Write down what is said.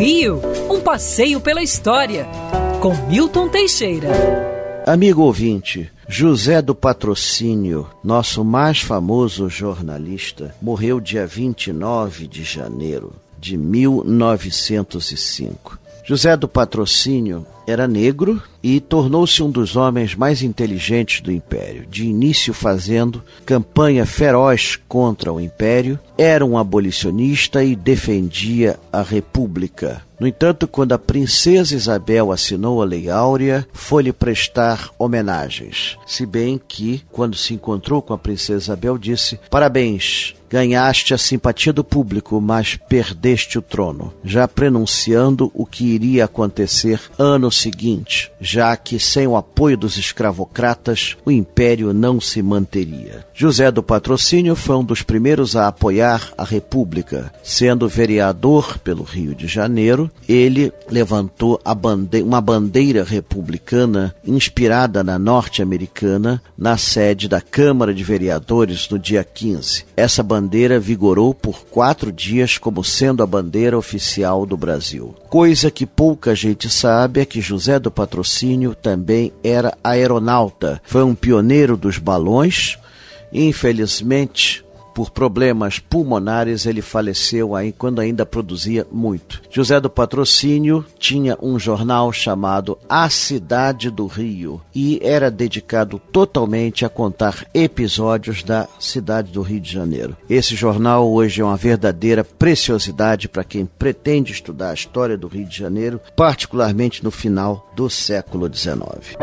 Rio, um passeio pela história, com Milton Teixeira. Amigo ouvinte, José do Patrocínio, nosso mais famoso jornalista, morreu dia 29 de janeiro de 1905. José do Patrocínio era negro e tornou-se um dos homens mais inteligentes do império, de início fazendo campanha feroz contra o império, era um abolicionista e defendia a república. No entanto, quando a princesa Isabel assinou a Lei Áurea, foi-lhe prestar homenagens. Se bem que, quando se encontrou com a princesa Isabel, disse: Parabéns, ganhaste a simpatia do público, mas perdeste o trono, já prenunciando o que iria acontecer ano seguinte, já que sem o apoio dos escravocratas o império não se manteria. José do Patrocínio foi um dos primeiros a apoiar a República, sendo vereador pelo Rio de Janeiro. Ele levantou uma bandeira republicana inspirada na norte-americana na sede da Câmara de Vereadores no dia 15. Essa bandeira vigorou por quatro dias como sendo a bandeira oficial do Brasil. Coisa que pouca gente sabe é que José do Patrocínio também era aeronauta. Foi um pioneiro dos balões. Infelizmente, por problemas pulmonares, ele faleceu aí quando ainda produzia muito. José do Patrocínio tinha um jornal chamado A Cidade do Rio e era dedicado totalmente a contar episódios da cidade do Rio de Janeiro. Esse jornal hoje é uma verdadeira preciosidade para quem pretende estudar a história do Rio de Janeiro, particularmente no final do século XIX.